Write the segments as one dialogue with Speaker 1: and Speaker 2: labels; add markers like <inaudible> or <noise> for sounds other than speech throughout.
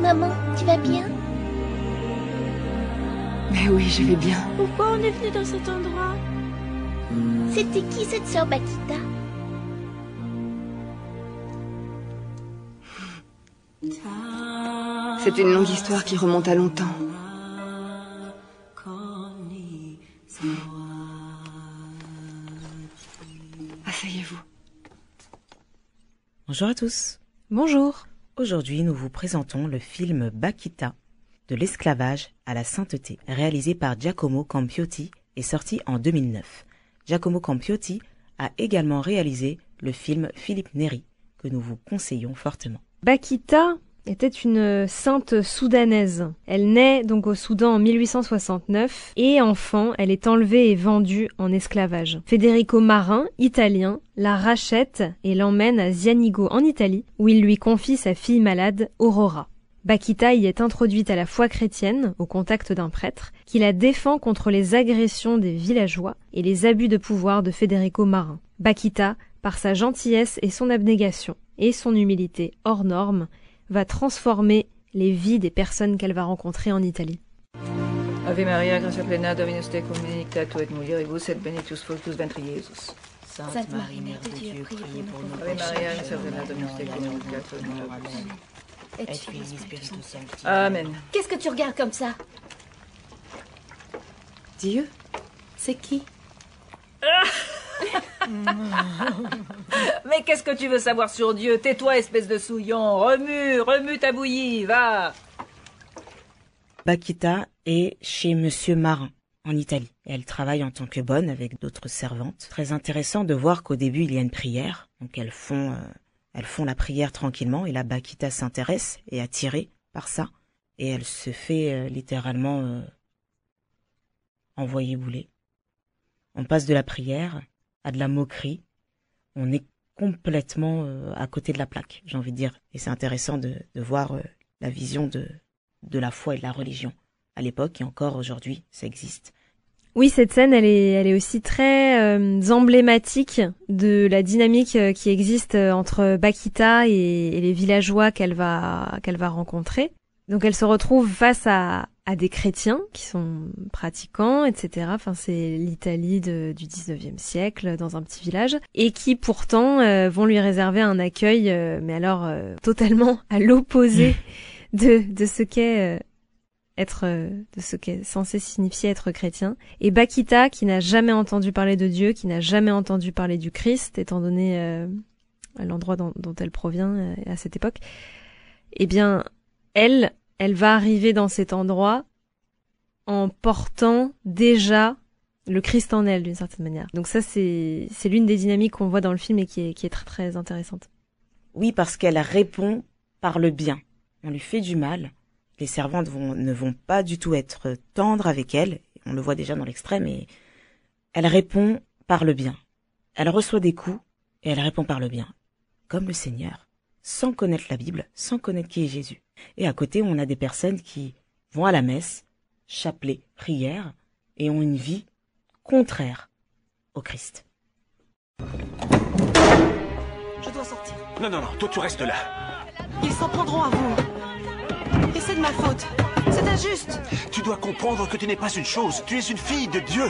Speaker 1: Maman, tu vas bien?
Speaker 2: Mais oui, je vais bien.
Speaker 1: Pourquoi on est venu dans cet endroit? C'était qui cette sœur Bakita?
Speaker 2: C'est une longue histoire qui remonte à longtemps.
Speaker 3: Bonjour à tous.
Speaker 4: Bonjour.
Speaker 3: Aujourd'hui, nous vous présentons le film Bakita, de l'esclavage à la sainteté, réalisé par Giacomo Campiotti et sorti en 2009. Giacomo Campiotti a également réalisé le film Philippe Neri, que nous vous conseillons fortement.
Speaker 4: Bakita était une sainte soudanaise. Elle naît donc au Soudan en 1869 et enfant, elle est enlevée et vendue en esclavage. Federico Marin, italien, la rachète et l'emmène à Zianigo en Italie où il lui confie sa fille malade, Aurora. Bakita y est introduite à la foi chrétienne au contact d'un prêtre qui la défend contre les agressions des villageois et les abus de pouvoir de Federico Marin. Bakita, par sa gentillesse et son abnégation et son humilité hors norme, va transformer les vies des personnes qu'elle va rencontrer en Italie.
Speaker 5: Ave Maria, gracia plena, Dominus tecum, benedicta tu et mulieribus, et benedictus fructus ventri Iesus.
Speaker 1: Sainte Marie, Mère de Dieu, priez pour nous
Speaker 5: Ave Maria, gracia
Speaker 1: maintenant
Speaker 5: plena, Dominus tecum, benedicta tu et mulieribus.
Speaker 1: Et Spiritus Sancti.
Speaker 5: Amen.
Speaker 1: Qu'est-ce que tu regardes comme ça?
Speaker 2: Dieu C'est qui? <laughs>
Speaker 5: Mais qu'est-ce que tu veux savoir sur Dieu? Tais-toi, espèce de souillon. Remue, remue ta bouillie, va.
Speaker 3: Bakita est chez Monsieur Marin, en Italie. Elle travaille en tant que bonne avec d'autres servantes. Très intéressant de voir qu'au début, il y a une prière. Donc elles font, euh, elles font la prière tranquillement et la Bakita s'intéresse et attirée par ça. Et elle se fait euh, littéralement euh, envoyer bouler. On passe de la prière à de la moquerie. On est complètement euh, à côté de la plaque, j'ai envie de dire. Et c'est intéressant de, de voir euh, la vision de, de la foi et de la religion à l'époque et encore aujourd'hui, ça existe.
Speaker 4: Oui, cette scène, elle est, elle est aussi très euh, emblématique de la dynamique euh, qui existe entre Bakita et, et les villageois qu'elle va, qu'elle va rencontrer. Donc, elle se retrouve face à, à des chrétiens qui sont pratiquants, etc. Enfin, c'est l'Italie du 19e siècle, dans un petit village, et qui pourtant euh, vont lui réserver un accueil, euh, mais alors euh, totalement à l'opposé <laughs> de, de ce qu'est euh, être de ce qu'est censé signifier être chrétien. Et Bakita, qui n'a jamais entendu parler de Dieu, qui n'a jamais entendu parler du Christ, étant donné euh, l'endroit dont, dont elle provient à cette époque, eh bien, elle, elle va arriver dans cet endroit en portant déjà le Christ en elle, d'une certaine manière. Donc ça, c'est c'est l'une des dynamiques qu'on voit dans le film et qui est, très intéressante.
Speaker 3: Oui, parce qu'elle répond par le bien. On lui fait du mal. Les servantes ne vont pas du tout être tendres avec elle. On le voit déjà dans l'extrait, mais elle répond par le bien. Elle reçoit des coups et elle répond par le bien. Comme le Seigneur. Sans connaître la Bible, sans connaître qui est Jésus. Et à côté, on a des personnes qui vont à la messe, chapelet, prière, et ont une vie contraire au Christ.
Speaker 6: Je dois sortir.
Speaker 7: Non, non, non, toi tu restes là.
Speaker 6: Ils s'en prendront à vous. Et c'est de ma faute. C'est injuste.
Speaker 7: Tu dois comprendre que tu n'es pas une chose, tu es une fille de Dieu.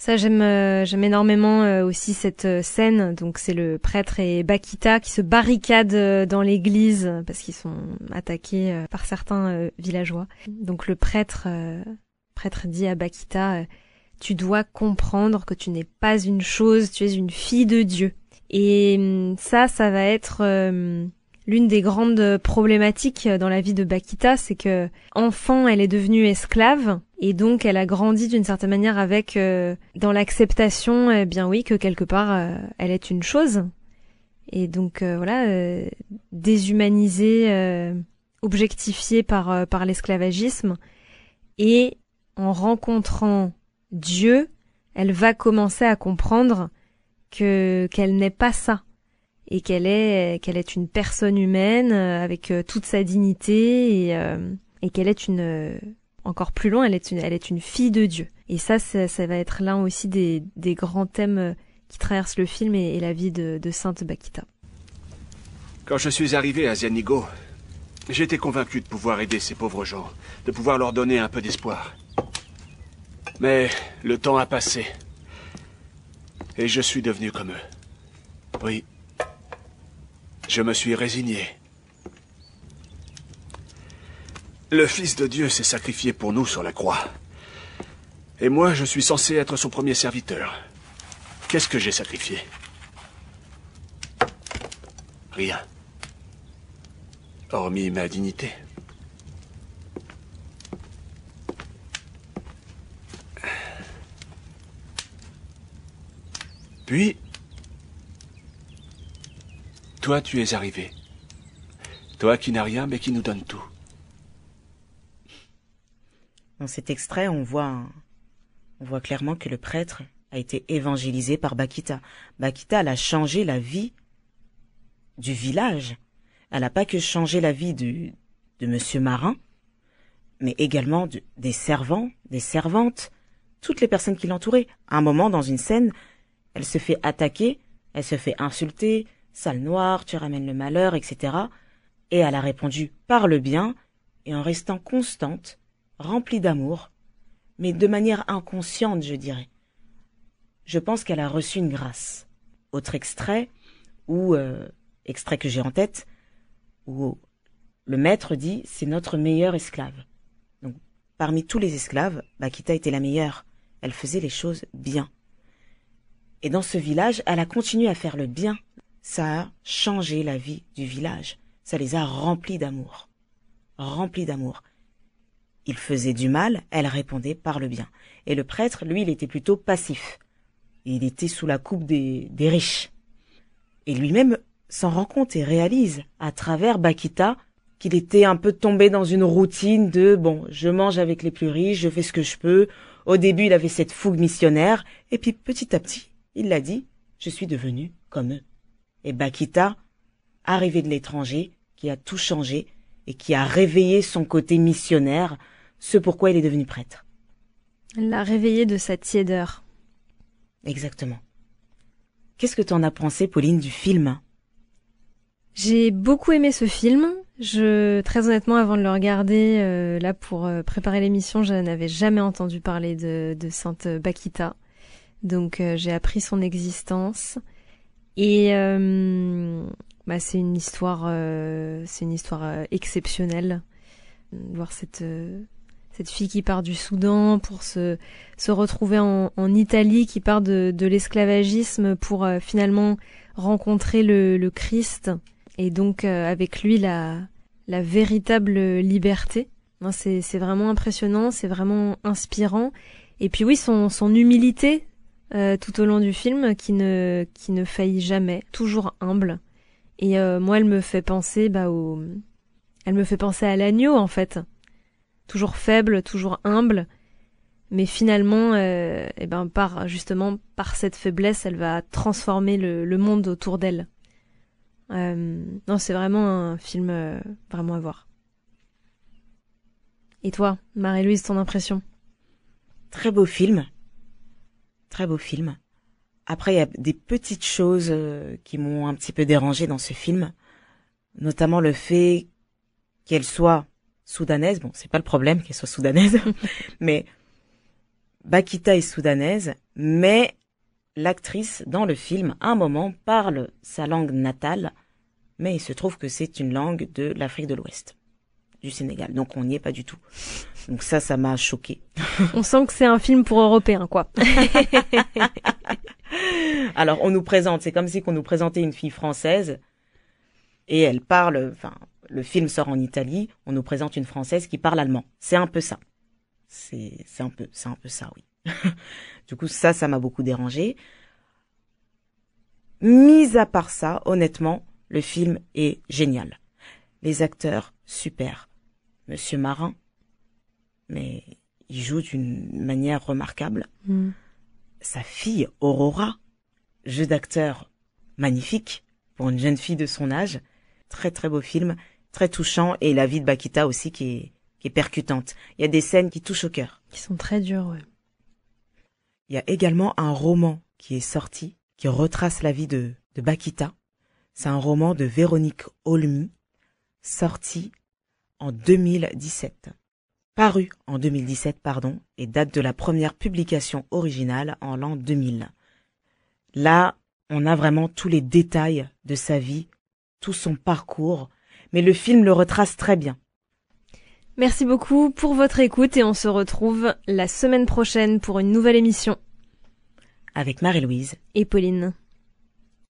Speaker 4: Ça, j'aime, euh, j'aime énormément euh, aussi cette euh, scène. Donc, c'est le prêtre et Bakita qui se barricadent dans l'église parce qu'ils sont attaqués par certains villageois. Donc, le prêtre, prêtre dit à Bakita, tu dois comprendre que tu n'es pas une chose, tu es une fille de Dieu. Et hum, ça, ça va être euh, l'une des grandes problématiques dans la vie de Bakita, c'est que enfant, elle est devenue esclave et donc elle a grandi d'une certaine manière avec euh, dans l'acceptation, eh bien oui, que quelque part euh, elle est une chose. Et donc voilà, déshumanisée, objectifiée par par l'esclavagisme et en rencontrant Dieu, elle va commencer à comprendre que qu'elle n'est pas ça et qu'elle est qu'elle est une personne humaine euh, avec euh, toute sa dignité et, euh, qu'elle est une encore plus loin elle est une elle est une fille de Dieu et ça ça, ça va être l'un aussi des, grands thèmes qui traversent le film et, et la vie de, de Sainte Bakita.
Speaker 7: Quand je suis arrivé à Zianigo, j'étais convaincu de pouvoir aider ces pauvres gens, de pouvoir leur donner un peu d'espoir. Mais le temps a passé. Et je suis devenu comme eux. Oui. Je me suis résigné. Le Fils de Dieu s'est sacrifié pour nous sur la croix. Et moi, je suis censé être son premier serviteur. Qu'est-ce que j'ai sacrifié? Rien. Hormis ma dignité. Puis, toi tu es arrivé. Toi qui n'as rien mais qui nous donne tout.
Speaker 3: Dans cet extrait, on voit, on voit clairement que le prêtre a été évangélisé par Bakita. Bakita, elle a changé la vie du village. Elle n'a pas que changé la vie de Monsieur Marin, mais également des servants, des servantes, toutes les personnes qui l'entouraient. À un moment, dans une scène, elle se fait attaquer, elle se fait insulter, sale noire, tu ramènes le malheur, etc. Et elle a répondu par le bien, et en restant constante, remplie d'amour, mais de manière inconsciente, je dirais. Je pense qu'elle a reçu une grâce. Autre extrait, ou euh, extrait que j'ai en tête, où le maître dit c'est notre meilleur esclave. Donc, parmi tous les esclaves, Bakita était la meilleure. Elle faisait les choses bien. Et dans ce village, elle a continué à faire le bien. Ça a changé la vie du village. Ça les a remplis d'amour. Remplis d'amour. Il faisait du mal, elle répondait par le bien. Et le prêtre, lui, il était plutôt passif. Il était sous la coupe des, riches. Et lui-même s'en rend compte et réalise, à travers Bakita, qu'il était un peu tombé dans une routine de bon, je mange avec les plus riches, je fais ce que je peux. Au début, il avait cette fougue missionnaire, et puis petit à petit, il l'a dit, je suis devenu comme eux. Et Bakita, arrivé de l'étranger, qui a tout changé et qui a réveillé son côté missionnaire, ce pourquoi il est devenu prêtre.
Speaker 4: Elle l'a réveillé de sa tiédeur.
Speaker 3: Exactement. Qu'est-ce que tu en as pensé, Pauline, du film?
Speaker 4: J'ai beaucoup aimé ce film. Je, très honnêtement, avant de le regarder, euh, là pour euh, préparer l'émission, je n'avais jamais entendu parler de, de Sainte Bakita. Donc euh, j'ai appris son existence et euh, bah, c'est une histoire, euh, c'est une histoire exceptionnelle. Voir cette cette fille qui part du Soudan pour se se retrouver en, en Italie, qui part de, de l'esclavagisme pour finalement rencontrer le, le Christ et donc avec lui la la véritable liberté. C'est c'est vraiment impressionnant, c'est vraiment inspirant. Et puis oui, son son humilité, euh, tout au long du film qui ne qui ne faillit jamais, toujours humble. Et euh, moi, elle me fait penser bah au, elle me fait penser à l'agneau en fait, toujours faible, toujours humble, mais finalement, euh, eh ben par justement par cette faiblesse, elle va transformer le, le monde autour d'elle. Euh, non, c'est vraiment un film vraiment à voir. Et toi, Marie-Louise, ton impression?
Speaker 3: Très beau film. Très beau film. Après, il y a des petites choses euh, qui m'ont un petit peu dérangé dans ce film, notamment le fait qu'elle soit soudanaise. Bon, c'est pas le problème qu'elle soit soudanaise, <laughs> mais Bakita est soudanaise, mais l'actrice dans le film, à un moment, parle sa langue natale, mais il se trouve que c'est une langue de l'Afrique de l'Ouest. Du Sénégal. Donc on n'y est pas du tout. Donc ça, ça m'a choqué. <laughs>
Speaker 4: On sent que c'est un film pour Européens, quoi. <laughs>
Speaker 3: Alors on nous présente, c'est comme si qu'on nous présentait une fille française et elle parle, enfin, le film sort en Italie, on nous présente une française qui parle allemand. C'est un peu ça. C'est, c'est un peu, c'est un peu ça, oui. <laughs> du coup, ça, ça m'a beaucoup dérangé. Mis à part ça, honnêtement, le film est génial. Les acteurs, super. Monsieur Marin, mais il joue d'une manière remarquable.
Speaker 4: Mm.
Speaker 3: Sa fille, Aurora, jeu d'acteur magnifique pour une jeune fille de son âge. Très très beau film, très touchant et la vie de Bakita aussi qui est, qui est percutante. Il y a des scènes qui touchent au cœur.
Speaker 4: Qui sont très ouais.
Speaker 3: Il y a également un roman qui est sorti, qui retrace la vie de, de Bakita. C'est un roman de Véronique Olmy, sorti en 2017. Paru en 2017, pardon, et date de la première publication originale en l'an 2000. Là, on a vraiment tous les détails de sa vie, tout son parcours, mais le film le retrace très bien.
Speaker 4: Merci beaucoup pour votre écoute et on se retrouve la semaine prochaine pour une nouvelle émission.
Speaker 3: Avec Marie-Louise
Speaker 4: et Pauline.